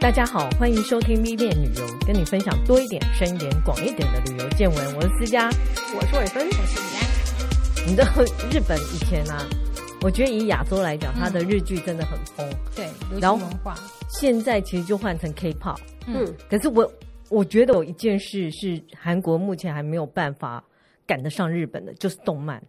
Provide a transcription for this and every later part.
大家好，欢迎收听 V 恋旅游，跟你分享多一点、深一点、广一点的旅游见闻。我是思佳，我是伟芬，我是李安。你知道日本以前啊，我觉得以亚洲来讲，它的日剧真的很疯，嗯、对，流行文化。现在其实就换成 K-pop，嗯，可是我我觉得有一件事是韩国目前还没有办法赶得上日本的，就是动漫。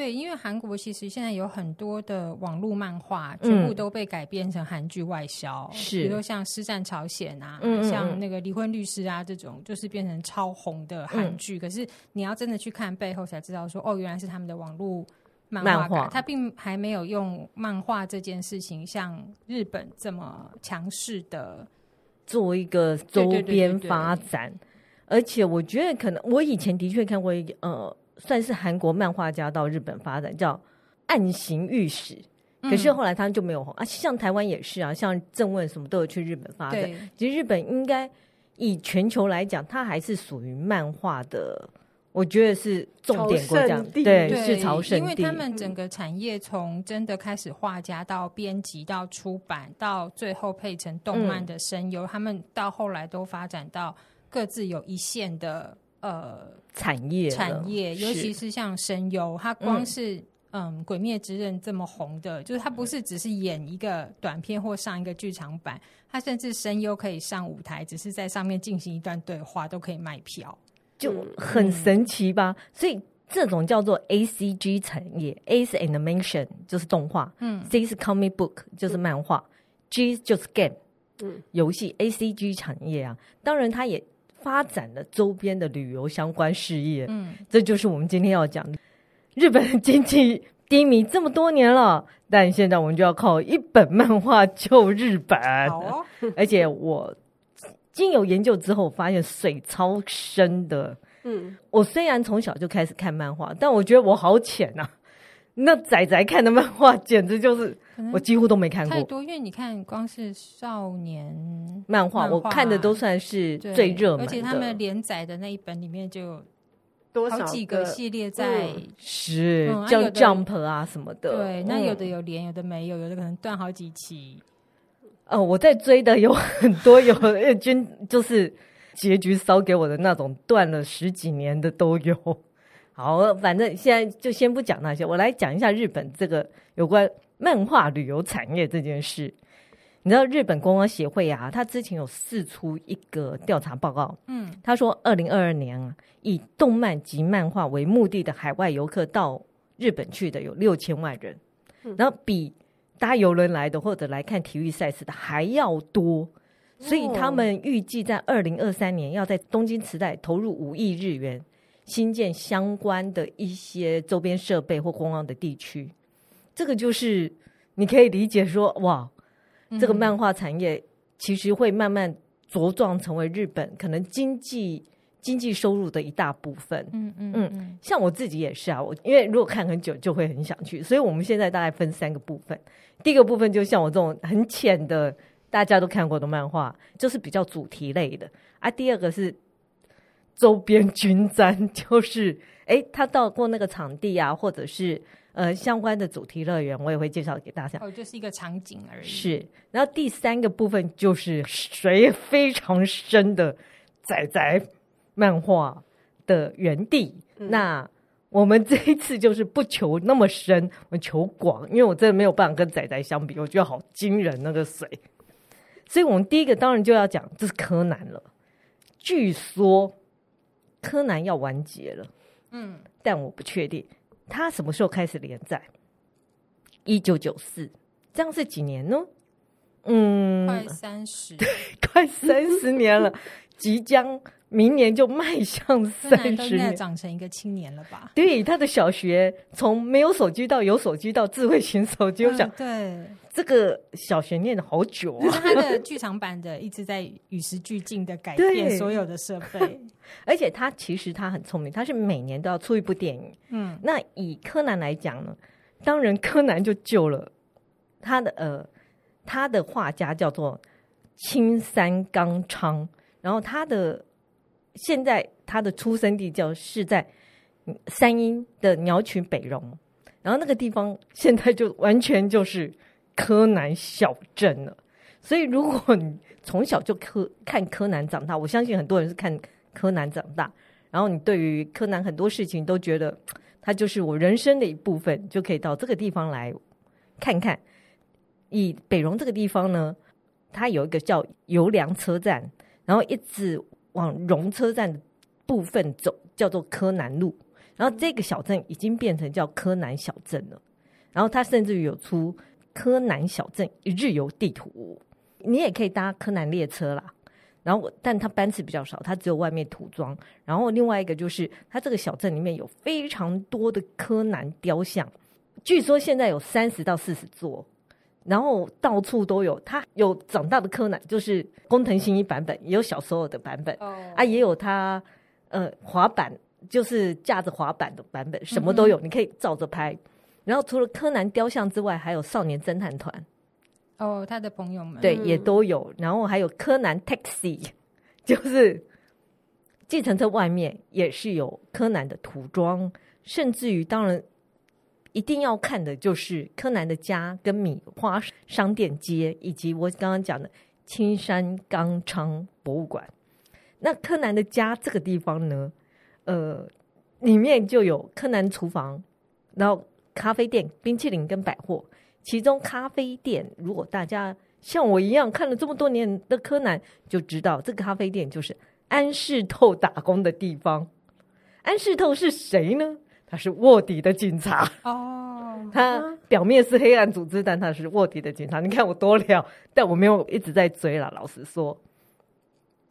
对，因为韩国其实现在有很多的网络漫画，全部都被改编成韩剧外销，是、嗯，比如像《师战朝鲜》啊，嗯、像那个《离婚律师》啊，这种就是变成超红的韩剧。嗯、可是你要真的去看背后，才知道说，哦，原来是他们的网络漫画改，他并还没有用漫画这件事情像日本这么强势的做一个周边发展。而且我觉得，可能我以前的确看过一个，呃。算是韩国漫画家到日本发展，叫暗行御史。可是后来他就没有红、嗯、啊。像台湾也是啊，像郑问什么都有去日本发展。其实日本应该以全球来讲，它还是属于漫画的，我觉得是重点国家。对，对是朝圣地。因为他们整个产业从真的开始画家到编辑到出版到最后配成动漫的声优，嗯、他们到后来都发展到各自有一线的。呃，产业产业，尤其是像声优，它光是嗯，嗯《鬼灭之刃》这么红的，就是它不是只是演一个短片或上一个剧场版，它甚至声优可以上舞台，只是在上面进行一段对话都可以卖票，就很神奇吧？嗯、所以这种叫做 A C G 产业，A 是 Animation 就是动画，嗯，C 是 Comic Book 就是漫画，嗯，G 就是 Game，嗯，游戏 A C G 产业啊，当然它也。发展了周边的旅游相关事业，嗯，这就是我们今天要讲的。日本经济低迷这么多年了，但现在我们就要靠一本漫画救日本。而且我经有研究之后，发现水超深的。嗯，我虽然从小就开始看漫画，但我觉得我好浅啊。那仔仔看的漫画简直就是我几乎都没看过太多，因为你看光是少年漫画，我看的都算是最热门的，而且他们连载的那一本里面就有多少几个系列在，是叫 Jump 啊什么的。对，那有的有连，有的没有，有的可能断好几期。哦，我在追的有很多，有日军就是结局烧给我的那种，断了十几年的都有。好，反正现在就先不讲那些，我来讲一下日本这个有关漫画旅游产业这件事。你知道日本观光协会啊，他之前有释出一个调查报告，嗯，他说二零二二年啊，以动漫及漫画为目的的海外游客到日本去的有六千万人，嗯，然后比搭游轮来的或者来看体育赛事的还要多，所以他们预计在二零二三年要在东京池袋投入五亿日元。新建相关的一些周边设备或观光的地区，这个就是你可以理解说，哇，这个漫画产业其实会慢慢茁壮成为日本可能经济经济收入的一大部分。嗯嗯嗯，像我自己也是啊，我因为如果看很久就会很想去，所以我们现在大概分三个部分。第一个部分就像我这种很浅的大家都看过的漫画，就是比较主题类的啊。第二个是。周边军展 就是，哎，他到过那个场地啊，或者是呃相关的主题乐园，我也会介绍给大家。哦，就是一个场景而已。是，然后第三个部分就是水非常深的仔仔漫画的原地。嗯、那我们这一次就是不求那么深，我求广，因为我真的没有办法跟仔仔相比，我觉得好惊人那个水。所以我们第一个当然就要讲，这是柯南了。据说。柯南要完结了，嗯，但我不确定他什么时候开始连载。一九九四，这样是几年呢？嗯，快三十，对，快三十年了，即将明年就迈向三十年，长成一个青年了吧？对，他的小学从没有手机到有手机到智慧型手机，我想，对。这个小学念了好久啊！他的剧场版的一直在与时俱进的改变所有的设备，而且他其实他很聪明，他是每年都要出一部电影。嗯，那以柯南来讲呢，当然柯南就救了他的呃，他的画家叫做青山刚昌，然后他的现在他的出生地叫是在山阴的鸟取北荣，然后那个地方现在就完全就是。柯南小镇了，所以如果你从小就柯看柯南长大，我相信很多人是看柯南长大，然后你对于柯南很多事情都觉得他就是我人生的一部分，就可以到这个地方来看看。以北荣这个地方呢，它有一个叫油良车站，然后一直往荣车站的部分走，叫做柯南路。然后这个小镇已经变成叫柯南小镇了。然后它甚至于有出柯南小镇一日游地图，你也可以搭柯南列车啦。然后我，但它班次比较少，它只有外面涂装。然后另外一个就是，它这个小镇里面有非常多的柯南雕像，据说现在有三十到四十座，然后到处都有。他有长大的柯南，就是工藤新一版本，也有小时候的版本，oh. 啊，也有他呃滑板。就是架着滑板的版本，什么都有，嗯、你可以照着拍。然后除了柯南雕像之外，还有少年侦探团。哦，他的朋友们，对，也都有。然后还有柯南 Taxi，就是计程车外面也是有柯南的涂装。甚至于，当然一定要看的就是柯南的家跟米花商店街，以及我刚刚讲的青山刚昌博物馆。那柯南的家这个地方呢？呃，里面就有柯南厨房，然后咖啡店、冰淇淋跟百货。其中咖啡店，如果大家像我一样看了这么多年的柯南，就知道这个咖啡店就是安室透打工的地方。安室透是谁呢？他是卧底的警察哦。他表面是黑暗组织，但他是卧底的警察。你看我多聊，但我没有一直在追了。老实说，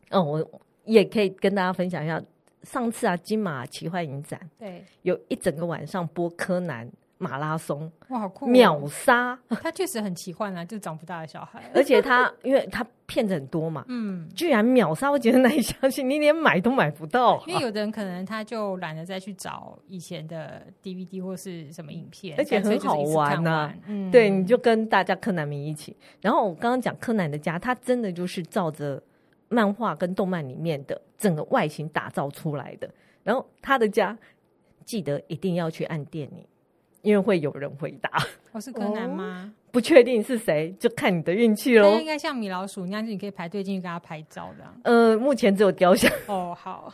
嗯，我也可以跟大家分享一下。上次啊，金马奇幻影展，对，有一整个晚上播柯南马拉松，哇，好酷，哦！秒杀，他确实很奇幻啊，就长不大的小孩，而且他因为他骗子很多嘛，嗯，居然秒杀，我觉得难以相信，你连买都买不到，啊。因为有的人可能他就懒得再去找以前的 DVD 或是什么影片，而且很好玩呐，啊。嗯，对，你就跟大家柯南迷一起。然后我刚刚讲柯南的家，他真的就是照着。漫画跟动漫里面的整个外形打造出来的，然后他的家记得一定要去按电铃，因为会有人回答。我是柯南吗？哦、不确定是谁，就看你的运气喽。应该像米老鼠那样，你可以排队进去跟他拍照的。呃，目前只有雕像。哦，好，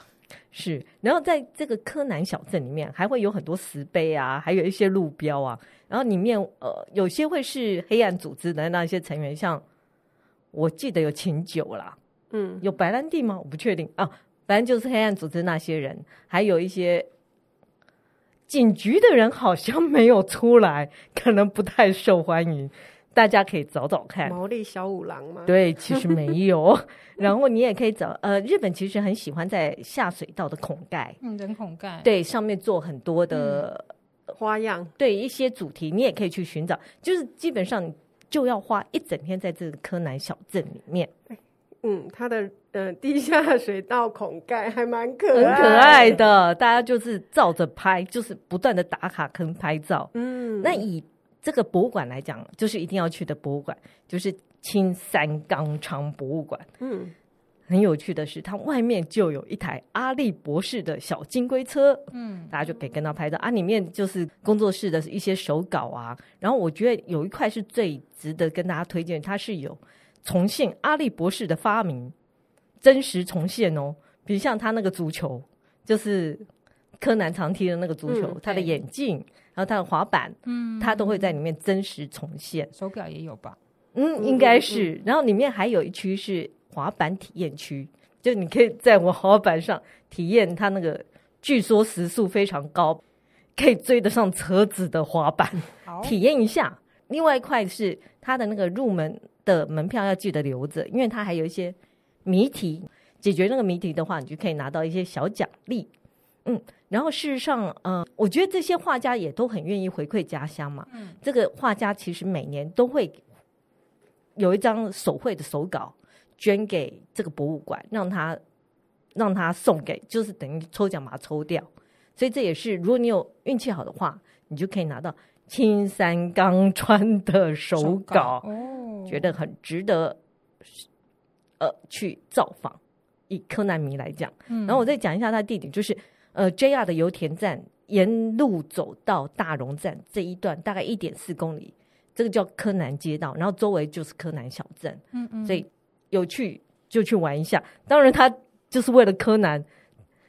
是。然后在这个柯南小镇里面，还会有很多石碑啊，还有一些路标啊。然后里面呃，有些会是黑暗组织的那些成员，像我记得有琴酒啦。嗯，有白兰地吗？我不确定啊，反正就是黑暗组织那些人，还有一些警局的人好像没有出来，可能不太受欢迎。大家可以找找看。毛利小五郎吗？对，其实没有。然后你也可以找呃，日本其实很喜欢在下水道的孔盖，嗯，人孔盖，对，上面做很多的、嗯、花样，对一些主题，你也可以去寻找。就是基本上就要花一整天在这个柯南小镇里面。嗯，它的呃地下水道孔盖还蛮可爱，很可爱的。大家就是照着拍，就是不断的打卡跟拍照。嗯，那以这个博物馆来讲，就是一定要去的博物馆，就是青山刚昌博物馆。嗯，很有趣的是，它外面就有一台阿力博士的小金龟车。嗯，大家就可以跟他拍照啊。里面就是工作室的一些手稿啊。然后我觉得有一块是最值得跟大家推荐，它是有。重现阿笠博士的发明，真实重现哦。比如像他那个足球，就是柯南常踢的那个足球，嗯、他的眼镜，然后他的滑板，嗯，他都会在里面真实重现。手表也有吧？嗯，应该是。然后里面还有一区是滑板体验区，就你可以在我滑板上体验他那个，据说时速非常高，可以追得上车子的滑板，体验一下。另外一块是他的那个入门。的门票要记得留着，因为它还有一些谜题，解决那个谜题的话，你就可以拿到一些小奖励。嗯，然后事实上，嗯、呃，我觉得这些画家也都很愿意回馈家乡嘛。嗯，这个画家其实每年都会有一张手绘的手稿捐给这个博物馆，让他让他送给，就是等于抽奖把它抽掉。所以这也是，如果你有运气好的话，你就可以拿到青山刚川的手稿。觉得很值得，呃，去造访。以柯南迷来讲，嗯、然后我再讲一下它的地点，就是呃，JR 的油田站沿路走到大荣站这一段，大概一点四公里，这个叫柯南街道，然后周围就是柯南小镇。嗯嗯，所以有去就去玩一下。当然，他就是为了柯南，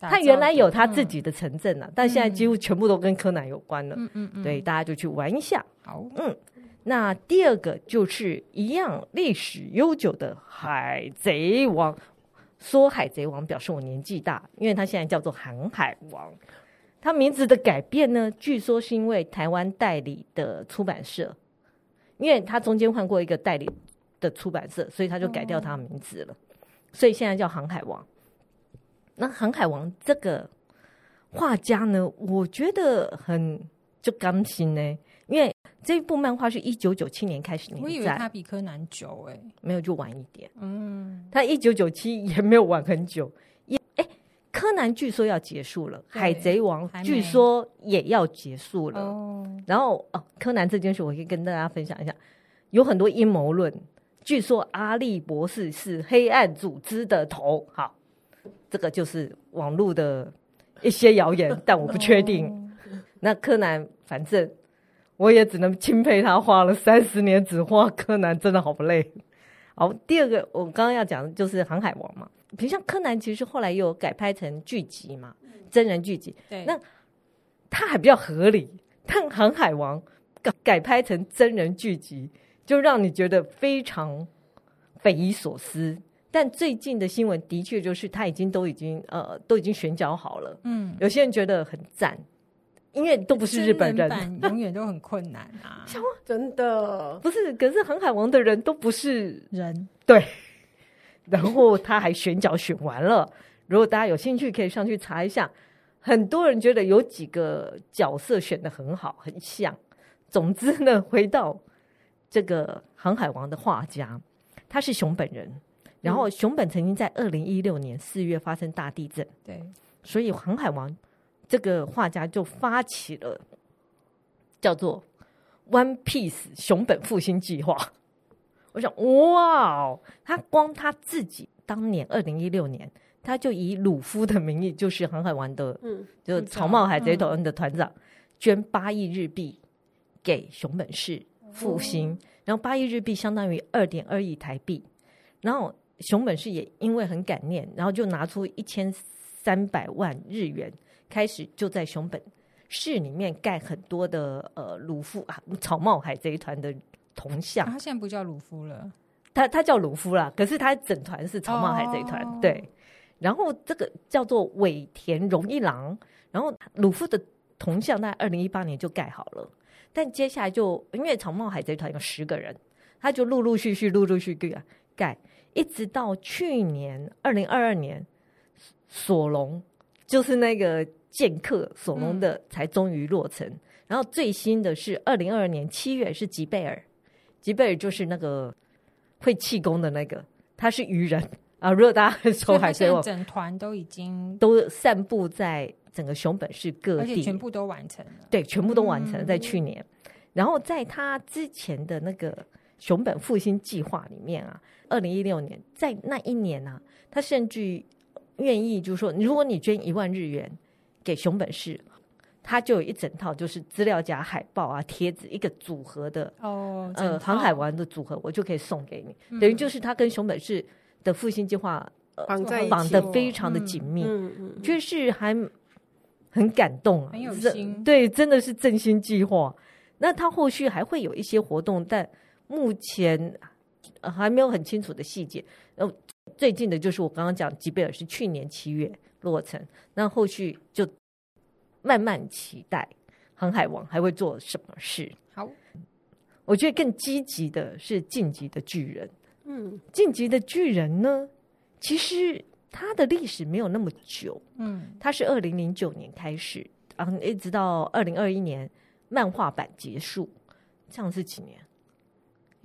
他原来有他自己的城镇了，嗯、但现在几乎全部都跟柯南有关了。嗯嗯嗯，对，大家就去玩一下。好，嗯，那第二个就是一样历史悠久的《海贼王》。说《海贼王》表示我年纪大，因为他现在叫做《航海王》。他名字的改变呢，据说是因为台湾代理的出版社，因为他中间换过一个代理的出版社，所以他就改掉他的名字了。哦、所以现在叫《航海王》。那《航海王》这个画家呢，我觉得很就刚心呢，因为。这一部漫画是一九九七年开始连载，我以为他比柯南久哎、欸，没有就晚一点。嗯，他一九九七也没有晚很久，也哎，柯南据说要结束了，海贼王据说也要结束了。哦，然后哦，柯南这件事我可以跟大家分享一下，有很多阴谋论，据说阿笠博士是黑暗组织的头。好，这个就是网络的一些谣言，但我不确定。哦、那柯南反正。我也只能钦佩他画了三十年，只画柯南，真的好不累。好，第二个我刚刚要讲的就是《航海王》嘛，比如像柯南，其实后来又有改拍成剧集嘛，真人剧集。对，那他还比较合理。但《航海王》改改拍成真人剧集，就让你觉得非常匪夷所思。但最近的新闻的确就是他已经都已经呃都已经选角好了。嗯，有些人觉得很赞。因为都不是日本人，永远都很困难啊！真的不是，可是航海王的人都不是人，对。然后他还选角选完了，如果大家有兴趣，可以上去查一下。很多人觉得有几个角色选的很好，很像。总之呢，回到这个航海王的画家，他是熊本人。然后熊本曾经在二零一六年四月发生大地震，对，所以航海王。这个画家就发起了叫做 “One Piece 熊本复兴计划”。我想，哇，他光他自己当年二零一六年，他就以鲁夫的名义，就是航海王的，嗯，就草帽海贼团的团长，捐八亿日币给熊本市复兴，然后八亿日币相当于二点二亿台币，然后熊本市也因为很感念，然后就拿出一千三百万日元。开始就在熊本市里面盖很多的呃鲁夫啊草帽海贼团的铜像。他现在不叫鲁夫了，他他叫鲁夫啦。可是他整团是草帽海贼团，哦、对。然后这个叫做尾田荣一郎。然后鲁夫的铜像在二零一八年就盖好了，但接下来就因为草帽海贼团有十个人，他就陆陆续续陆陆续续盖，一直到去年二零二二年索隆。就是那个剑客索隆的才终于落成，嗯、然后最新的是二零二二年七月是吉贝尔，吉贝尔就是那个会气功的那个，他是鱼人啊。如果大家抽海贼王，整团都已经都散布在整个熊本市各地，全部都完成了。对，全部都完成了，在去年。嗯、然后在他之前的那个熊本复兴计划里面啊，二零一六年在那一年啊，他甚至。愿意就是说，如果你捐一万日元给熊本市，他就有一整套，就是资料夹、海报啊、贴纸一个组合的哦，呃，航海王的组合，我就可以送给你。嗯、等于就是他跟熊本市的复兴计划绑在绑的非常的紧密，嗯嗯，就是还很感动啊，很有心，对，真的是振兴计划。那他后续还会有一些活动，但目前还没有很清楚的细节。呃。最近的就是我刚刚讲吉贝尔是去年七月落成，那后续就慢慢期待航海王还会做什么事。好，我觉得更积极的是晋级的巨人。嗯，晋级的巨人呢，其实它的历史没有那么久。嗯，它是二零零九年开始，然后一直到二零二一年漫画版结束，这样是几年？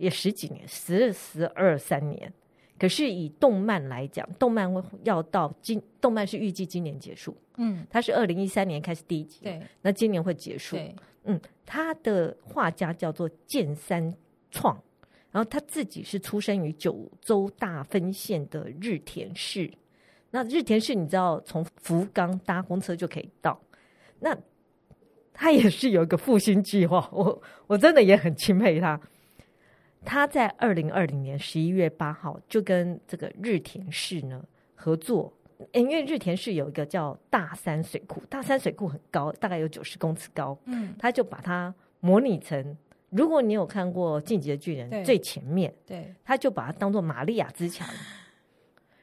也十几年，十十二三年。可是以动漫来讲，动漫要到今，动漫是预计今年结束。嗯，它是二零一三年开始第一集，对，那今年会结束。对，嗯，他的画家叫做剑三创，然后他自己是出生于九州大分县的日田市。那日田市你知道，从福冈搭公车就可以到。那他也是有一个复兴计划，我我真的也很钦佩他。他在二零二零年十一月八号就跟这个日田市呢合作，因为日田市有一个叫大山水库，大山水库很高，大概有九十公尺高，嗯，他就把它模拟成，如果你有看过《进击的巨人》最前面，对，他就把它当做玛利亚之墙，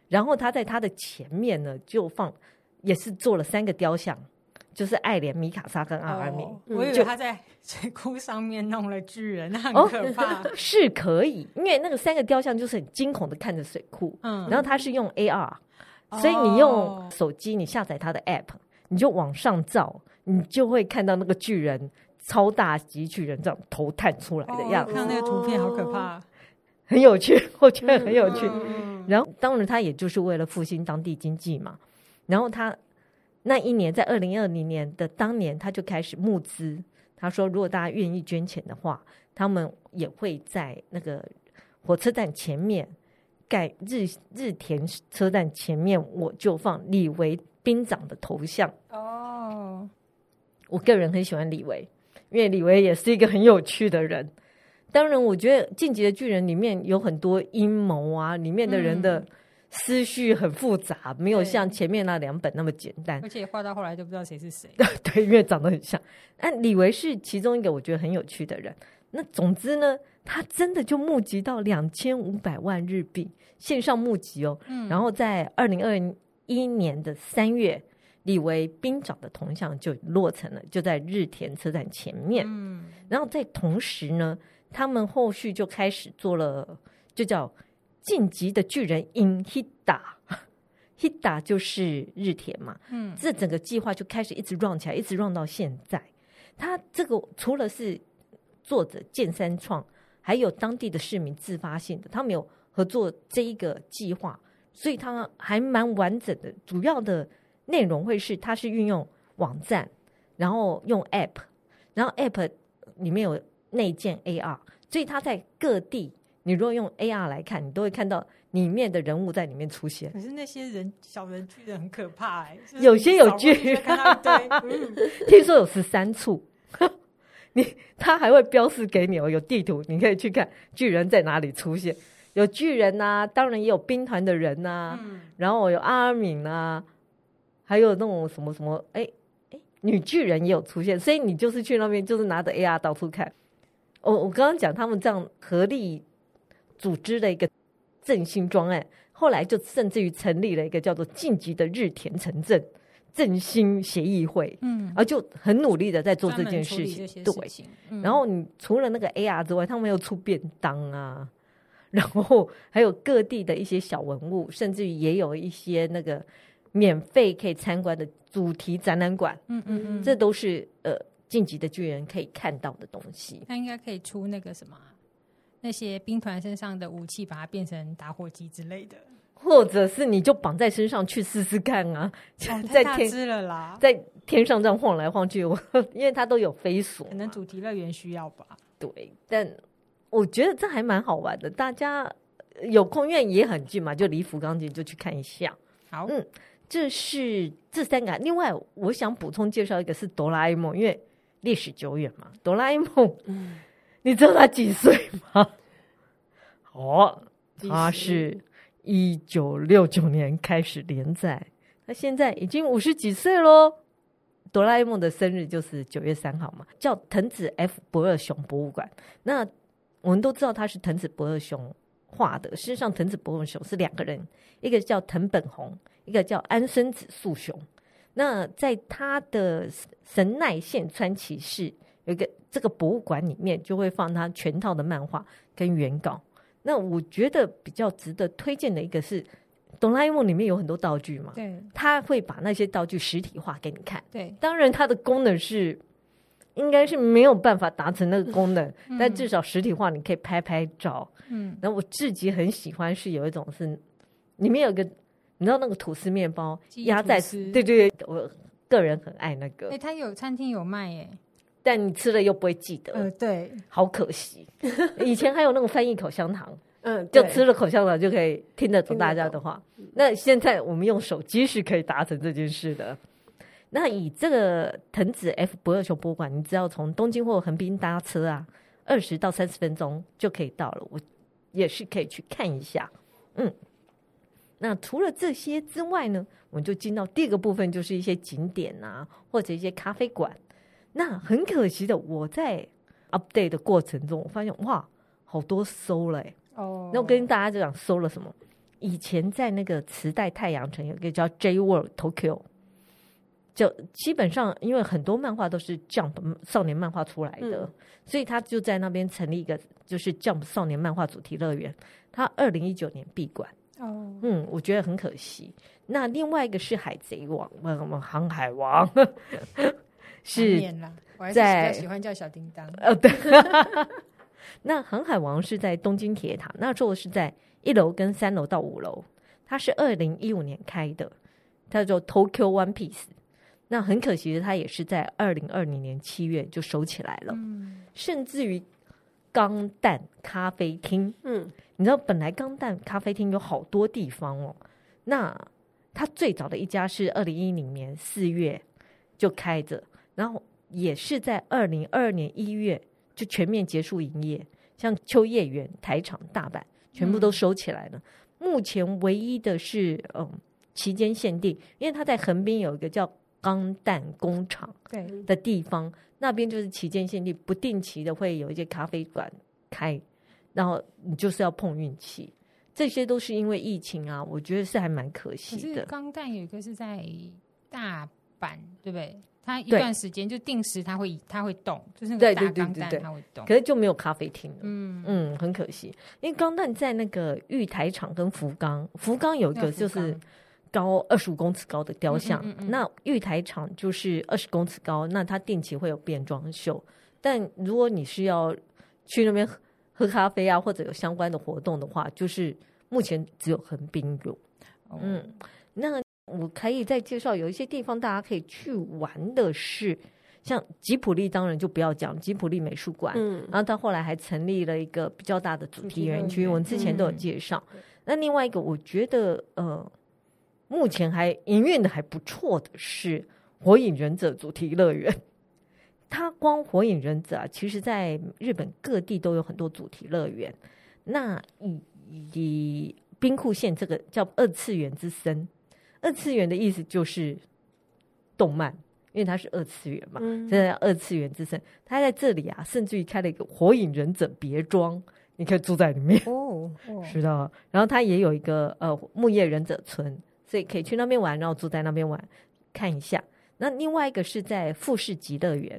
然后他在他的前面呢就放，也是做了三个雕像。就是爱莲、米卡莎跟阿尔敏，我以为他在水库上面弄了巨人，那很可怕。哦、是可以，因为那个三个雕像就是很惊恐的看着水库，嗯，然后他是用 AR，、哦、所以你用手机，你下载他的 App，你就往上照，你就会看到那个巨人超大级巨人这样头探出来的样子。哦、看那个图片好可怕，很有趣，我觉得很有趣。嗯、然后当然他也就是为了复兴当地经济嘛，然后他。那一年，在二零二零年的当年，他就开始募资。他说，如果大家愿意捐钱的话，他们也会在那个火车站前面盖日日田车站前面，我就放李维兵长的头像。哦，我个人很喜欢李维，因为李维也是一个很有趣的人。当然，我觉得《进击的巨人》里面有很多阴谋啊，里面的人的。思绪很复杂，没有像前面那两本那么简单，而且画到后来都不知道谁是谁。对，因为长得很像。那李维是其中一个我觉得很有趣的人。那总之呢，他真的就募集到两千五百万日币，线上募集哦。嗯。然后在二零二一年的三月，李维兵长的铜像就落成了，就在日田车站前面。嗯。然后在同时呢，他们后续就开始做了，就叫。进击的巨人 in Hida，Hida 就是日铁嘛，嗯，这整个计划就开始一直 run 起来，一直 run 到现在。他这个除了是作者剑三创，还有当地的市民自发性的，他们有合作这一个计划，所以它还蛮完整的。主要的内容会是，它是运用网站，然后用 app，然后 app 里面有内建 AR，所以他在各地。你如果用 AR 来看，你都会看到里面的人物在里面出现。可是那些人小人巨人很可怕哎、欸，有些有巨人，听说有十三处，你他还会标示给你哦，有地图，你可以去看巨人在哪里出现。有巨人呐、啊，当然也有兵团的人呐、啊，嗯、然后有阿尔敏啊，还有那种什么什么，哎哎，女巨人也有出现，所以你就是去那边，就是拿着 AR 到处看。我我刚刚讲他们这样合力。组织了一个振兴专案，后来就甚至于成立了一个叫做“晋级的日田城镇振兴协议会”，嗯，而就很努力的在做这件事情。对，嗯、然后你除了那个 AR 之外，他们又出便当啊，然后还有各地的一些小文物，甚至于也有一些那个免费可以参观的主题展览馆，嗯嗯嗯，这都是呃晋级的巨人可以看到的东西。他应该可以出那个什么？那些兵团身上的武器，把它变成打火机之类的，或者是你就绑在身上去试试看啊！哦、在天了啦，在天上这样晃来晃去，我因为它都有飞索，可能主题乐园需要吧？对，但我觉得这还蛮好玩的。大家有空，因为也很近嘛，就离福冈近，就去看一下。好，嗯，这是这三个。另外，我想补充介绍一个是哆啦 A 梦，因为历史久远嘛，哆啦 A 梦。嗯你知道他几岁吗？哦，他是一九六九年开始连载，他现在已经五十几岁喽。哆啦 A 梦的生日就是九月三号嘛，叫藤子 F 不二雄博物馆。那我们都知道他是藤子不二雄画的，事实上藤子不二雄是两个人，一个叫藤本弘，一个叫安生子素雄。那在他的神奈县川崎市。有一个这个博物馆里面就会放他全套的漫画跟原稿。那我觉得比较值得推荐的一个是《哆啦 A 梦》里面有很多道具嘛，对，他会把那些道具实体化给你看。对，当然它的功能是应该是没有办法达成那个功能，嗯、但至少实体化你可以拍拍照。嗯，然后我自己很喜欢是有一种是里面有个你知道那个吐司面包压在，对对对，我个人很爱那个。哎、欸，他有餐厅有卖耶。但你吃了又不会记得，嗯，对，好可惜。以前还有那种翻译口香糖，嗯，就吃了口香糖就可以听得懂大家的话。那现在我们用手机是可以达成这件事的。那以这个藤子 F 不二雄博物馆，你只要从东京或横滨搭车啊，二十到三十分钟就可以到了。我也是可以去看一下。嗯，那除了这些之外呢，我们就进到第二个部分，就是一些景点啊，或者一些咖啡馆。那很可惜的，我在 update 的过程中，我发现哇，好多收了哎。哦，那我跟大家就讲收了什么？以前在那个磁带太阳城有一个叫 J World Tokyo。就基本上，因为很多漫画都是 Jump 少年漫画出来的，嗯、所以他就在那边成立一个就是 Jump 少年漫画主题乐园。他二零一九年闭馆。哦，嗯，我觉得很可惜。那另外一个是海贼王，我们航海王是在喜欢叫小叮当。哦，对。那航海王是在东京铁塔，那时候是在一楼跟三楼到五楼。它是二零一五年开的，它叫做 Tokyo One Piece。那很可惜的，它也是在二零二零年七月就收起来了。嗯，甚至于钢弹咖啡厅，嗯，你知道本来钢弹咖啡厅有好多地方哦。那它最早的一家是二零一零年四月就开着，然后也是在二零二二年一月就全面结束营业。像秋叶原、台场、大阪全部都收起来了。嗯，目前唯一的是，嗯，期间限定，因为它在横滨有一个叫。钢弹工厂对的地方，那边就是期间限定，不定期的会有一些咖啡馆开，然后你就是要碰运气，这些都是因为疫情啊，我觉得是还蛮可惜的。钢弹有一个是在大阪，对不对？它一段时间就定时，它会它会动，就是那个大钢弹它会动，可是就没有咖啡厅了。嗯嗯，很可惜，因为钢蛋在那个玉台厂跟福冈，福冈有一个就是。高二十五公尺高的雕像，嗯嗯嗯、那玉台厂就是二十公尺高，那它定期会有变装秀。但如果你是要去那边喝，喝咖啡啊，或者有相关的活动的话，就是目前只有横滨有。哦、嗯，那我可以再介绍有一些地方大家可以去玩的是，像吉普力，当然就不要讲吉普力美术馆。嗯，然后到后来还成立了一个比较大的主题园区，我们之前都有介绍。嗯、那另外一个，我觉得呃。目前还营运的还不错的是《火影忍者》主题乐园，它光《火影忍者》啊，其实在日本各地都有很多主题乐园。那以以兵库县这个叫二次元之森，二次元的意思就是动漫，因为它是二次元嘛，现在、嗯、二次元之森，它在这里啊，甚至于开了一个《火影忍者别庄》，你可以住在里面哦，哦是的。然后他也有一个呃木叶忍者村。所以可以去那边玩，然后住在那边玩，看一下。那另外一个是在富士极乐园，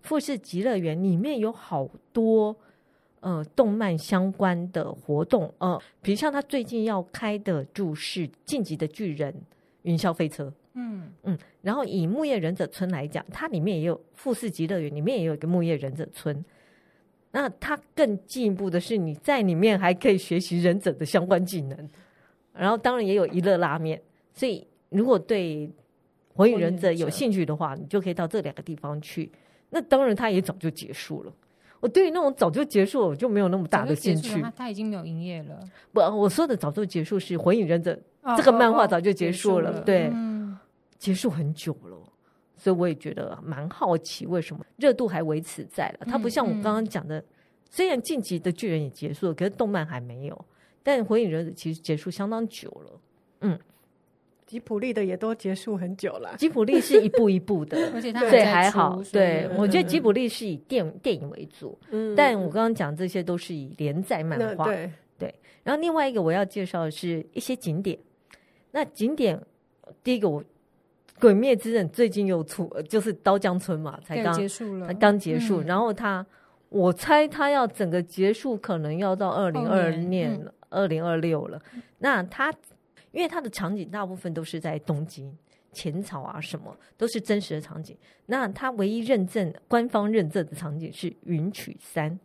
富士极乐园里面有好多呃动漫相关的活动，呃，比如像他最近要开的就是《晋级的巨人》云霄飞车，嗯嗯。然后以木叶忍者村来讲，它里面也有富士急乐园，里面也有一个木叶忍者村。那它更进一步的是，你在里面还可以学习忍者的相关技能。然后当然也有一乐拉面，所以如果对火影忍者有兴趣的话，你就可以到这两个地方去。那当然，它也早就结束了。我对于那种早就结束了，我就没有那么大的兴趣。它已经没有营业了。不，我说的早就结束是火影忍者这个漫画早就结束了，对，结束很久了。所以我也觉得蛮好奇，为什么热度还维持在了？它不像我刚刚讲的，虽然进击的巨人也结束了，可是动漫还没有。但火影忍者其实结束相当久了，嗯，吉普力的也都结束很久了。吉普力是一步一步的，而且它对还好。对，我觉得吉普力是以电电影为主，嗯，但我刚刚讲这些都是以连载漫画，对对。然后另外一个我要介绍的是一些景点。那景点第一个我《鬼灭之刃》最近又出，就是刀江村嘛，才刚结束了，刚结束。然后他，我猜他要整个结束，可能要到二零二二年了。二零二六了，那它因为它的场景大部分都是在东京、浅草啊，什么都是真实的场景。那它唯一认证、官方认证的场景是云曲山。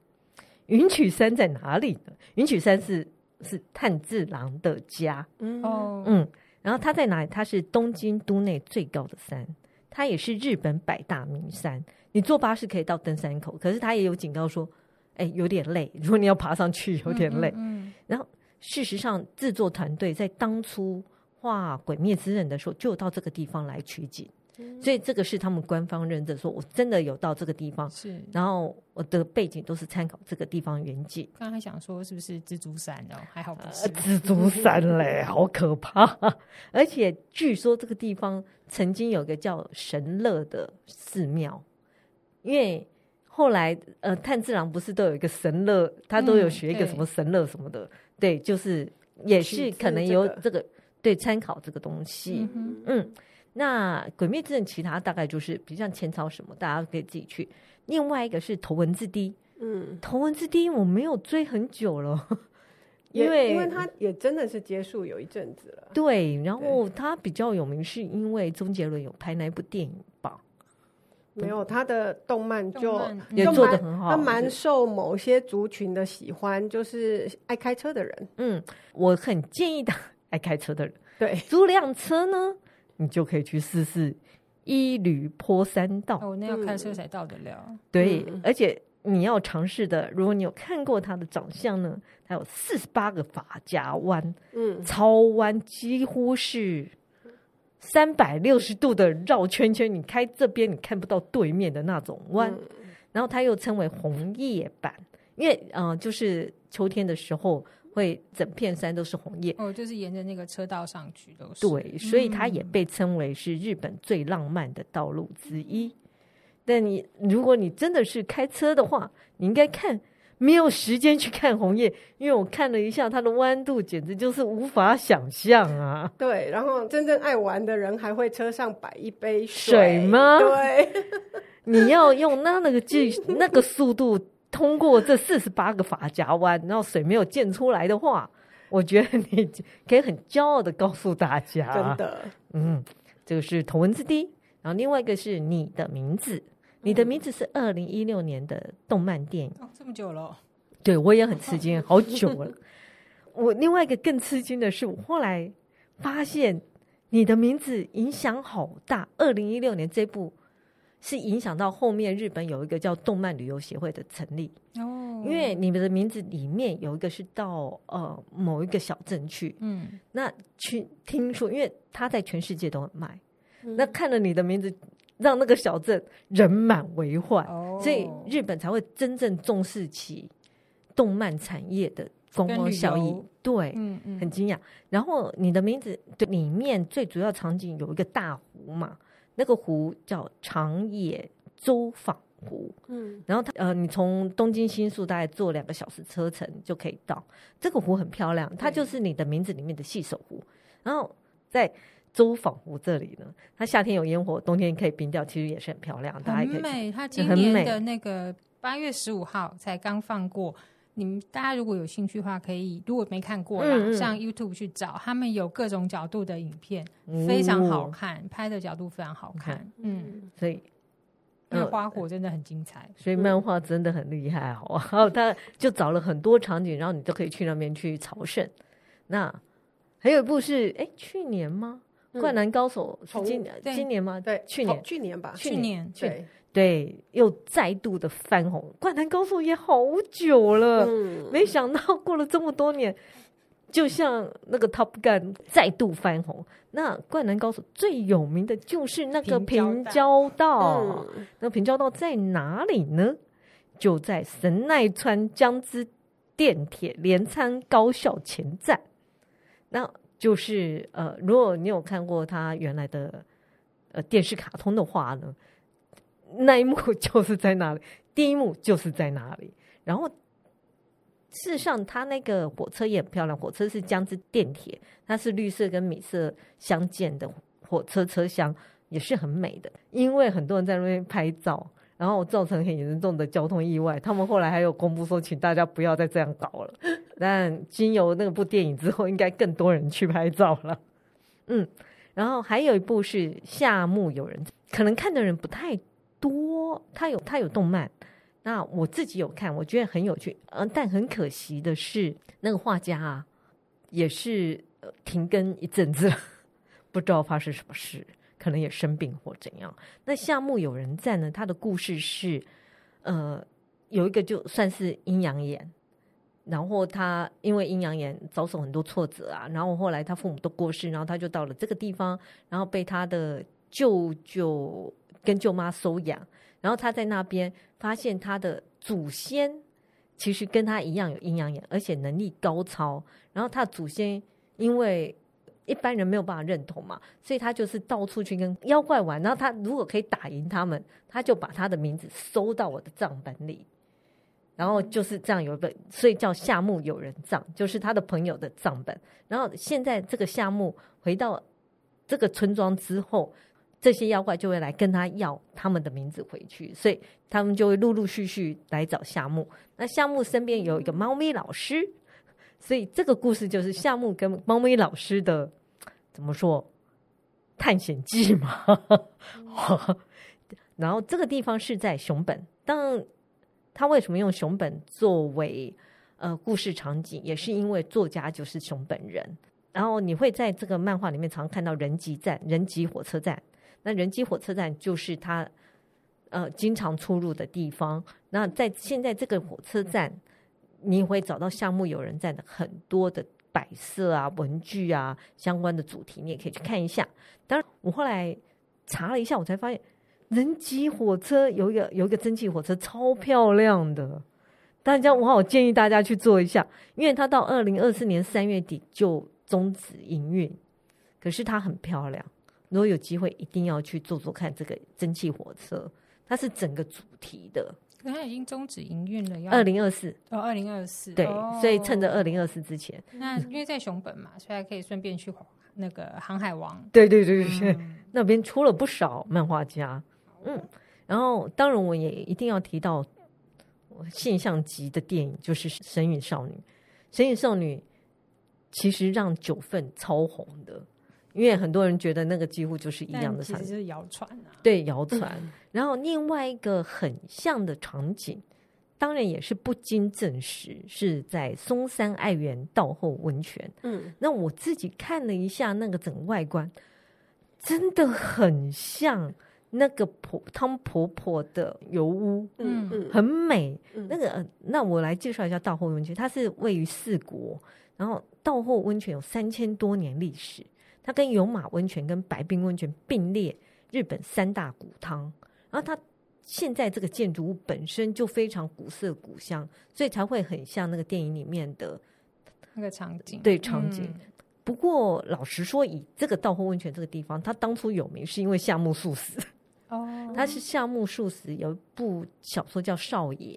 云曲山在哪里呢？云曲山是是炭治郎的家。嗯嗯，然后它在哪里？它是东京都内最高的山，它也是日本百大名山。你坐巴士可以到登山口，可是它也有警告说。哎，有点累。如果你要爬上去，有点累。嗯嗯、然后，事实上，制作团队在当初画《鬼灭之刃》的时候，就到这个地方来取景。嗯、所以这个是他们官方认证，说我真的有到这个地方，是，然后我的背景都是参考这个地方原景。刚才想说是不是蜘蛛山哦？还好不是、呃、蜘蛛山嘞，好可怕！而且据说这个地方曾经有个叫神乐的寺庙，因为后来呃炭治郎不是都有一个神乐，他都有学一个什么神乐什么的，嗯、对，就是也是可能有这个对参考这个东西，嗯，嗯。那《鬼灭之刃》其他大概就是，比如像前朝什么，大家可以自己去。另外一个是头文字 D，嗯，头文字 D 我没有追很久了，因为因为他也真的是结束有一阵子了。对，然后他比较有名是因为周杰伦有拍那一部电影吧？没有，他的动漫就漫也做的很好，他蛮受某些族群的喜欢，就是爱开车的人。嗯，我很建议的爱开车的人，对，租辆车呢。你就可以去试试一缕波山道哦，那要开车才到得了。嗯、对，嗯、而且你要尝试的，如果你有看过他的长相呢，他有四十八个发夹弯，嗯，超弯几乎是三百六十度的绕圈圈，你开这边你看不到对面的那种弯。嗯、然后它又称为红叶坂，因为嗯、呃，就是秋天的时候。会整片山都是红叶哦，就是沿着那个车道上去都是。对，所以它也被称为是日本最浪漫的道路之一。嗯、但你如果你真的是开车的话，你应该看，没有时间去看红叶，因为我看了一下它的弯度，简直就是无法想象啊。对，然后真正爱玩的人还会车上摆一杯水，水吗？对，你要用那那个技那个速度。通过这四十八个法夹弯，然后水没有溅出来的话，我觉得你可以很骄傲的告诉大家，真的，嗯，这个是头文字 D，然后另外一个是你的名字，你的名字是二零一六年的动漫电影，哦，这么久了，对我也很吃惊，好久了。我另外一个更吃惊的是，我后来发现你的名字影响好大，二零一六年这部。是影响到后面日本有一个叫动漫旅游协会的成立。哦，因为你们的名字里面有一个是到呃某一个小镇去，嗯，那去听说，因为他在全世界都很卖，嗯、那看了你的名字，让那个小镇人满为患，哦、所以日本才会真正重视起动漫产业的观光效益，对，嗯嗯，很惊讶。然后你的名字对里面最主要场景有一个大湖嘛。那个湖叫长野周访湖，嗯，然后它呃，你从东京新宿大概坐两个小时车程就可以到。这个湖很漂亮，它就是你的名字里面的细手湖。然后在周访湖这里呢，它夏天有烟火，冬天可以冰钓，其实也是很漂亮。很美，它今年的那个八月十五号才刚放过。你们大家如果有兴趣的话，可以如果没看过啦，嗯、上 YouTube 去找，他们有各种角度的影片，嗯、非常好看，拍的角度非常好看。嗯，嗯所以那花火真的很精彩，所以漫画真的很厉害，好吧？然后他就找了很多场景，然后你都可以去那边去朝圣。那还有一部是哎，去年吗？《灌篮高手》是今年今年吗？对，去年去年吧，去年对。对，又再度的翻红，《灌篮高手》也好久了，嗯、没想到过了这么多年，就像那个 Top Gun 再度翻红。那《灌篮高手》最有名的就是那个平交道，嗯、那平交道在哪里呢？就在神奈川江之电铁镰仓高校前站。那就是呃，如果你有看过他原来的呃电视卡通的话呢？那一幕 就是在那里，第一幕就是在那里。然后，事实上，他那个火车也很漂亮。火车是江之电铁，它是绿色跟米色相间的火车车厢，也是很美的。因为很多人在那边拍照，然后造成很严重的交通意外。他们后来还有公布说，请大家不要再这样搞了。但经由那部电影之后，应该更多人去拍照了。嗯，然后还有一部是夏目友人，可能看的人不太。多，他有他有动漫，那我自己有看，我觉得很有趣。嗯，但很可惜的是，那个画家啊，也是停更一阵子，不知道发生什么事，可能也生病或怎样。那夏目友人在呢？他的故事是，呃，有一个就算是阴阳眼，然后他因为阴阳眼遭受很多挫折啊，然后后来他父母都过世，然后他就到了这个地方，然后被他的。舅舅跟舅妈收养，然后他在那边发现他的祖先其实跟他一样有阴阳眼，而且能力高超。然后他的祖先因为一般人没有办法认同嘛，所以他就是到处去跟妖怪玩。然后他如果可以打赢他们，他就把他的名字收到我的账本里。然后就是这样有一个，所以叫夏目友人帐，就是他的朋友的账本。然后现在这个夏目回到这个村庄之后，这些妖怪就会来跟他要他们的名字回去，所以他们就会陆陆续续来找夏目。那夏目身边有一个猫咪老师，所以这个故事就是夏目跟猫咪老师的怎么说探险记嘛。然后这个地方是在熊本，当。他为什么用熊本作为呃故事场景？也是因为作家就是熊本人。然后你会在这个漫画里面常看到人吉站、人吉火车站。那人吉火车站就是他呃经常出入的地方。那在现在这个火车站，你会找到项目友人在的很多的摆设啊、文具啊相关的主题，你也可以去看一下。当然，我后来查了一下，我才发现。人吉火车有一个有一个蒸汽火车超漂亮的，大家我好建议大家去坐一下，因为它到二零二四年三月底就终止营运，可是它很漂亮，如果有机会一定要去坐坐看这个蒸汽火车，它是整个主题的。可它已经终止营运了，要二零二四。哦，二零二四。对，哦、所以趁着二零二四之前，那因为在熊本嘛，所以还可以顺便去那个航海王，对对对对，嗯、那边出了不少漫画家。嗯，然后当然我也一定要提到现象级的电影，就是《神隐少女》。《神隐少女》其实让九份超红的，因为很多人觉得那个几乎就是一样的场景，其实是谣传啊。对，谣传。然后另外一个很像的场景，当然也是不经证实，是在松山爱媛道后温泉。嗯，那我自己看了一下那个整个外观，真的很像。那个婆汤婆婆的油屋，嗯嗯，很美。嗯、那个，那我来介绍一下道后温泉，它是位于四国，然后道后温泉有三千多年历史，它跟有马温泉跟白冰温泉并列日本三大古汤。然后它现在这个建筑物本身就非常古色古香，所以才会很像那个电影里面的那个场景，对场景。嗯、不过老实说，以这个道后温泉这个地方，它当初有名是因为夏目漱石。哦，他是夏目漱石有一部小说叫《少爷》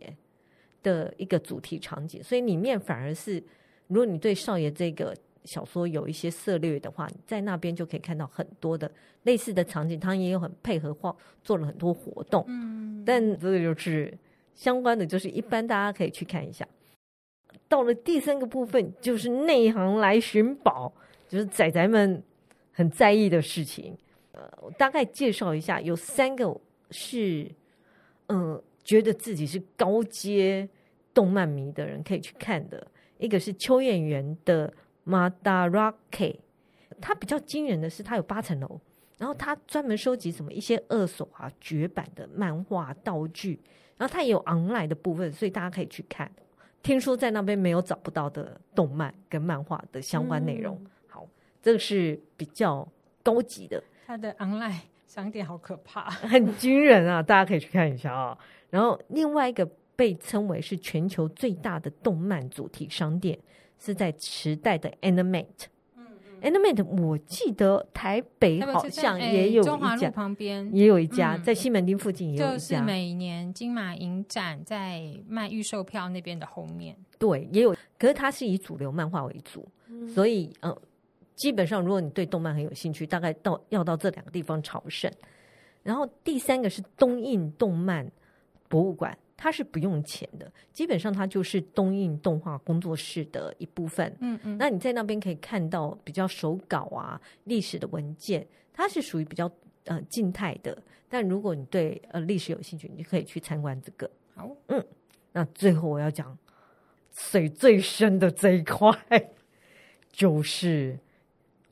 的一个主题场景，所以里面反而是，如果你对少爷这个小说有一些涉猎的话，在那边就可以看到很多的类似的场景，他也有很配合画做了很多活动。嗯，但这个就是相关的，就是一般大家可以去看一下。到了第三个部分，就是内行来寻宝，就是仔仔们很在意的事情。呃，我大概介绍一下，有三个是，嗯、呃，觉得自己是高阶动漫迷的人可以去看的。一个是秋叶原的 Madarake，它比较惊人的是，它有八层楼，然后他专门收集什么一些二手啊、绝版的漫画道具，然后他也有 online 的部分，所以大家可以去看。听说在那边没有找不到的动漫跟漫画的相关内容。嗯、好，这个是比较高级的。它的 online 商店好可怕，很惊人啊！大家可以去看一下啊、哦。然后另外一个被称为是全球最大的动漫主题商店，是在时代的 Animate。嗯嗯，Animate 我记得台北好像也有一家，中华路旁边也有一家，在西门町附近也有一家。就是每年金马影展在卖预售票那边的后面，对，也有。可是它是以主流漫画为主，嗯、所以呃。基本上，如果你对动漫很有兴趣，大概到要到这两个地方朝圣。然后第三个是东印动漫博物馆，它是不用钱的，基本上它就是东印动画工作室的一部分。嗯嗯，那你在那边可以看到比较手稿啊、历史的文件，它是属于比较呃静态的。但如果你对呃历史有兴趣，你就可以去参观这个。好，嗯，那最后我要讲水最深的这一块，就是。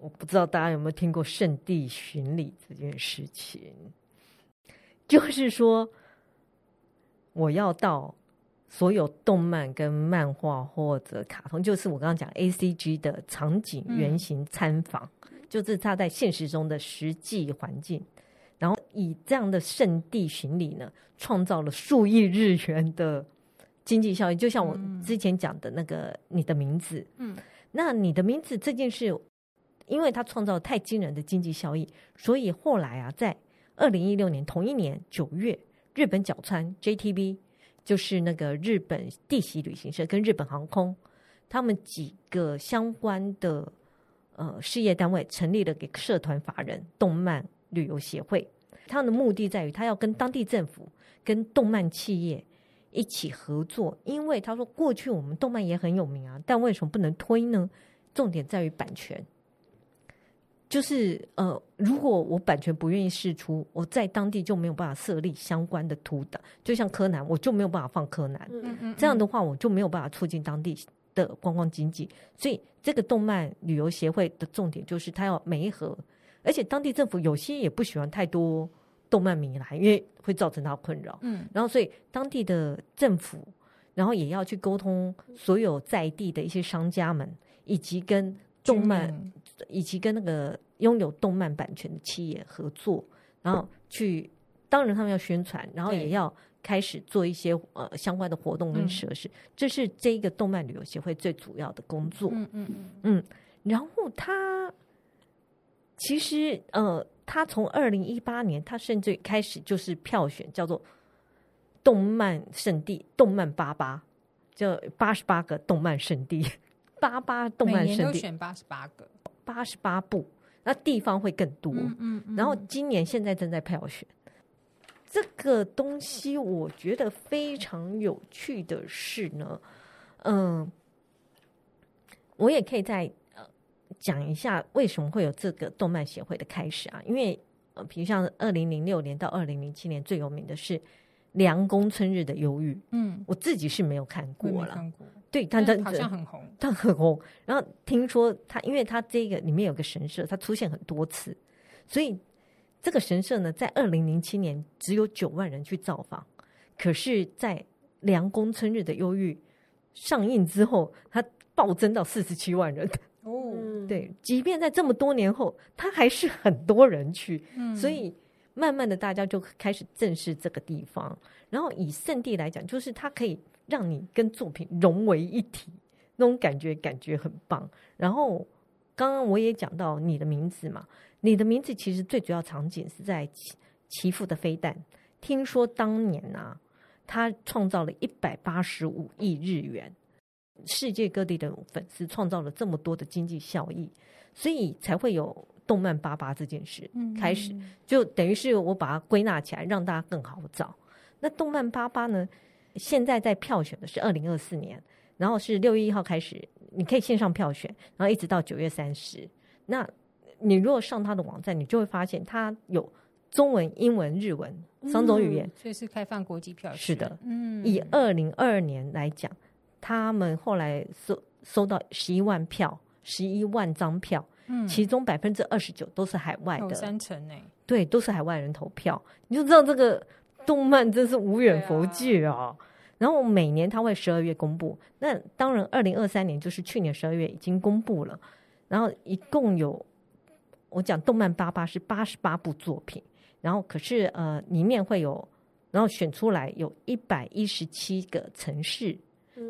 我不知道大家有没有听过圣地巡礼这件事情，就是说，我要到所有动漫跟漫画或者卡通，就是我刚刚讲 A C G 的场景原型参访，嗯、就是它在现实中的实际环境。然后以这样的圣地巡礼呢，创造了数亿日元的经济效益。就像我之前讲的那个你的名字，嗯，那你的名字这件事，因为它创造太惊人的经济效益，所以后来啊，在二零一六年同一年九月，日本角川 JTB 就是那个日本地袭旅行社跟日本航空，他们几个相关的呃事业单位成立了给社团法人动漫旅游协会，他们的目的在于他要跟当地政府跟动漫企业一起合作，因为他说过去我们动漫也很有名啊，但为什么不能推呢？重点在于版权。就是呃，如果我版权不愿意释出，我在当地就没有办法设立相关的图档，就像柯南，我就没有办法放柯南。嗯嗯，这样的话，我就没有办法促进当地的观光经济。所以，这个动漫旅游协会的重点就是，它要媒合，而且当地政府有些也不喜欢太多动漫迷来，因为会造成他困扰。嗯，然后所以当地的政府，然后也要去沟通所有在地的一些商家们，以及跟动漫。以及跟那个拥有动漫版权的企业合作，然后去，当然他们要宣传，然后也要开始做一些呃相关的活动跟设施，嗯、这是这一个动漫旅游协会最主要的工作。嗯嗯嗯，嗯，然后他其实呃，他从二零一八年，他甚至开始就是票选叫做动漫圣地，动漫八八，就八十八个动漫圣地，八八动漫圣地，选八十八个。八十八部，那地方会更多。嗯嗯嗯、然后今年现在正在票选这个东西，我觉得非常有趣的是呢，嗯、呃，我也可以再呃讲一下为什么会有这个动漫协会的开始啊？因为呃，比如像二零零六年到二零零七年最有名的是《凉宫春日的忧郁》。嗯，我自己是没有看过了。对，他他好像很红，他很红。然后听说他，因为他这个里面有个神社，他出现很多次，所以这个神社呢，在二零零七年只有九万人去造访，可是，在《梁公春日的忧郁》上映之后，它暴增到四十七万人。哦，对，即便在这么多年后，他还是很多人去。嗯，所以慢慢的，大家就开始正视这个地方。然后以圣地来讲，就是它可以。让你跟作品融为一体，那种感觉感觉很棒。然后刚刚我也讲到你的名字嘛，你的名字其实最主要场景是在其。其父的飞弹。听说当年啊，他创造了一百八十五亿日元，世界各地的粉丝创造了这么多的经济效益，所以才会有动漫八八这件事开始。就等于是我把它归纳起来，让大家更好找。那动漫八八呢？现在在票选的是二零二四年，然后是六月一号开始，你可以线上票选，然后一直到九月三十。那你如果上他的网站，你就会发现他有中文、英文、日文三种语言，所以是开放国际票选。是的，嗯，以二零二二年来讲，他们后来收收到十一万票，十一万张票，嗯，其中百分之二十九都是海外的，三成呢，对，都是海外人投票，你就知道这个。动漫真是无远弗届啊，啊！然后每年他会十二月公布，那当然二零二三年就是去年十二月已经公布了。然后一共有我讲动漫八八是八十八部作品，然后可是呃里面会有，然后选出来有一百一十七个城市，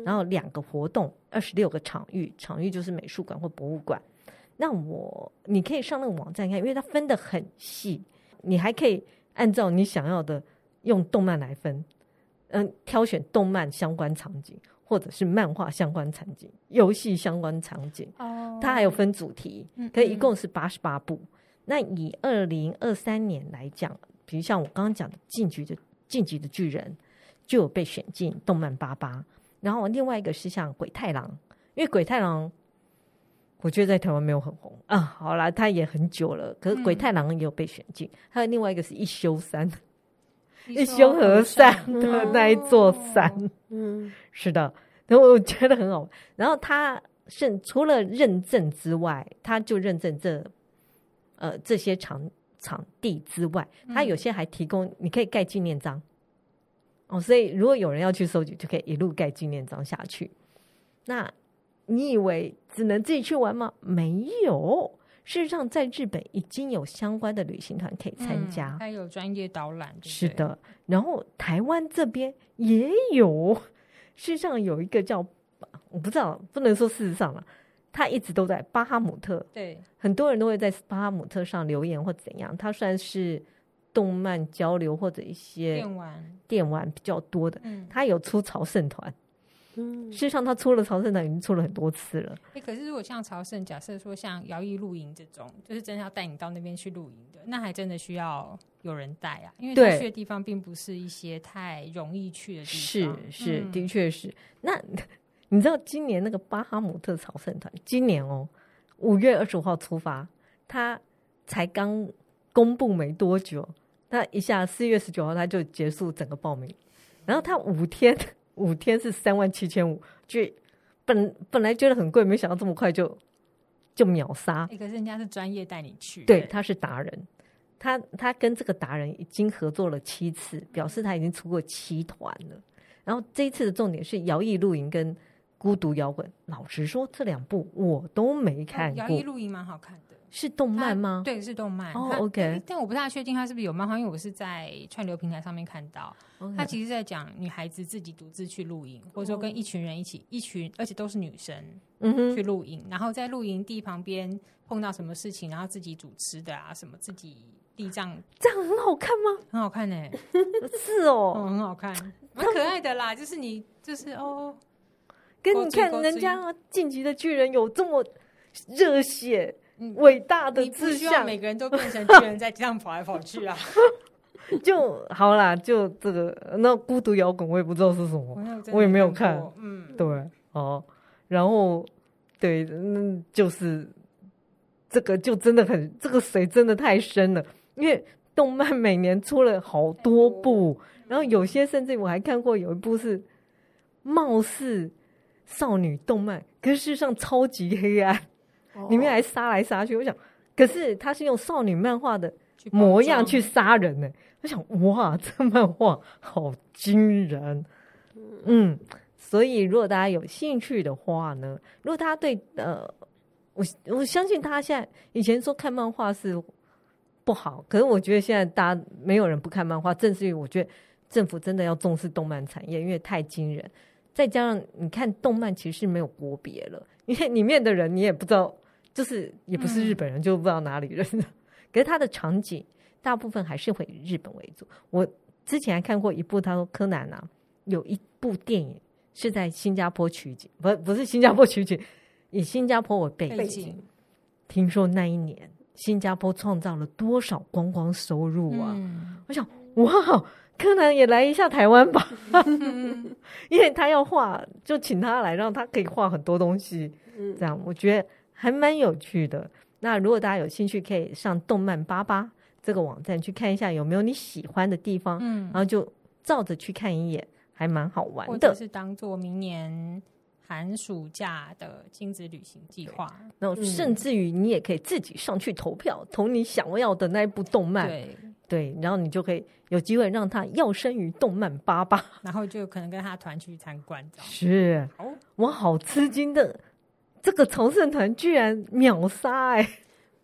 然后两个活动，二十六个场域，场域就是美术馆或博物馆。那我你可以上那个网站看，因为它分得很细，你还可以按照你想要的。用动漫来分，嗯，挑选动漫相关场景，或者是漫画相关场景、游戏相关场景。哦，它还有分主题，可以一共是八十八部。嗯嗯，那以二零二三年来讲，比如像我刚刚讲的《进击的进击的巨人》，就有被选进动漫八八。然后另外一个是像《鬼太郎》，因为《鬼太郎》我觉得在台湾没有很红啊。好啦，他也很久了，可是《鬼太郎》也有被选进。嗯、还有另外一个是一休山。一休和尚的那一座山，嗯，是的，然后我觉得很好。然后他是除了认证之外，他就认证这呃这些场场地之外，他有些还提供你可以盖纪念章。哦，所以如果有人要去收集，就可以一路盖纪念章下去。那你以为只能自己去玩吗？没有，事实上，在日本已经有相关的旅行团可以参加，还、嗯、有专业导览。是的，然后台湾这边也有。事实上，有一个叫我不知道，不能说事实上了，他一直都在巴哈姆特。对，很多人都会在巴哈姆特上留言或怎样。他算是动漫交流或者一些电玩电玩比较多的。嗯，他有出朝圣团。嗯，事实上，他出了朝圣团已经出了很多次了。哎、欸，可是如果像朝圣，假设说像摇曳露营这种，就是真的要带你到那边去露营的，那还真的需要有人带啊，因为他去的地方并不是一些太容易去的地方。是是，的确是。那你知道今年那个巴哈姆特朝圣团，今年哦，五月二十五号出发，他才刚公布没多久，他一下四月十九号他就结束整个报名，然后他五天。五天是三万七千五，就本本来觉得很贵，没想到这么快就就秒杀。可是人家是专业带你去，对，他是达人，他他跟这个达人已经合作了七次，表示他已经出过七团了。然后这一次的重点是摇曳露营跟孤独摇滚。老实说，这两部我都没看过。摇曳露营蛮好看的。是动漫吗？对，是动漫。哦、oh,，OK。但我不太确定它是不是有漫画，因为我是在串流平台上面看到。它.其实在讲女孩子自己独自去露营，或者说跟一群人一起，一群而且都是女生，去露营。然后在露营地旁边碰到什么事情，然后自己煮吃的啊，什么自己地藏，这样很好看吗？很好看呢、欸，是哦，嗯，很好看，蛮可爱的啦。就是你，就是哦，跟你看人家进击的巨人有这么热血。伟大的志向，每个人都变成巨人，在这样跑来跑去啊！就好啦，就这个那孤独摇滚，我也不知道是什么，我也没有看。嗯，对，哦，然后对，嗯，就是这个就真的很，这个水真的太深了，因为动漫每年出了好多部，然后有些甚至我还看过有一部是貌似少女动漫，可是事实上超级黑暗。里面还杀来杀去，我想，可是他是用少女漫画的模样去杀人呢。我想，哇，这漫画好惊人，嗯，所以如果大家有兴趣的话呢，如果大家对呃，我我相信他现在以前说看漫画是不好，可是我觉得现在大家没有人不看漫画，正是因为我觉得政府真的要重视动漫产业，因为太惊人，再加上你看动漫其实是没有国别了，因为里面的人你也不知道。就是也不是日本人，嗯、就不知道哪里人。可是他的场景大部分还是会以日本为主。我之前还看过一部，他说柯南啊，有一部电影是在新加坡取景，不不是新加坡取景，以新加坡为背景。背景听说那一年新加坡创造了多少观光收入啊？嗯、我想，哇，柯南也来一下台湾吧，因为他要画，就请他来，让他可以画很多东西。这样我觉得。还蛮有趣的。那如果大家有兴趣，可以上动漫八八这个网站去看一下有没有你喜欢的地方，嗯，然后就照着去看一眼，还蛮好玩的。或者是当做明年寒暑假的亲子旅行计划。然后甚至于你也可以自己上去投票，投你想要的那一部动漫。对对，然后你就可以有机会让他要生于动漫八八，然后就可能跟他团去参观。是，我好吃惊的。这个朝圣团居然秒杀哎、欸！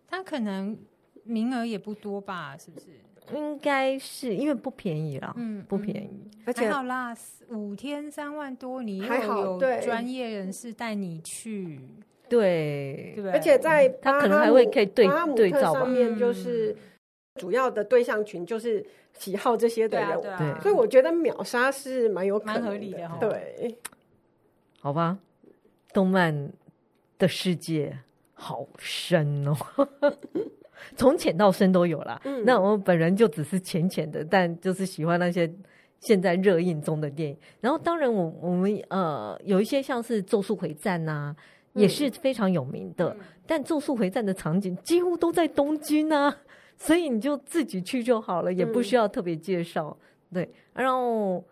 他可能名额也不多吧？是不是？应该是因为不便宜啦，嗯，不便宜。而且还好啦，五天三万多，你又有专业人士带你去，对对。而且在他可能还会可以对对照上面，就是主要的对象群就是喜好这些的人，对，啊对，啊。所以我觉得秒杀是蛮有可能蛮合理的，对。好吧，动漫。的世界好深哦，从浅到深都有啦。嗯，那我本人就只是浅浅的，但就是喜欢那些现在热映中的电影。然后，当然我我们呃有一些像是《咒术回战》呐，也是非常有名的。嗯，但《咒术回战》的场景几乎都在东京啊，所以你就自己去就好了，也不需要特别介绍。对，然后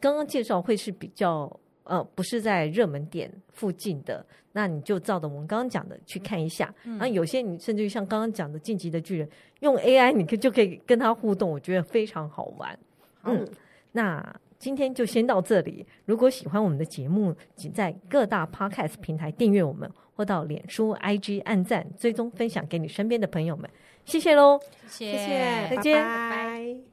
刚刚介绍会是比较。呃，不是在热门点附近的，那你就照着我们刚刚讲的去看一下。嗯、然后有些你甚至于像刚刚讲的《晋级的巨人》，用 AI 你可就可以跟他互动，我觉得非常好玩。嗯，嗯，那今天就先到这里。如果喜欢我们的节目，请在各大 Podcast 平台订阅我们，或到脸书、IG 按赞、追踪、分享给你身边的朋友们。谢谢喽，谢谢，谢谢，再见。拜拜。